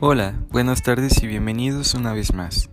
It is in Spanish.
Hola, buenas tardes y bienvenidos una vez más.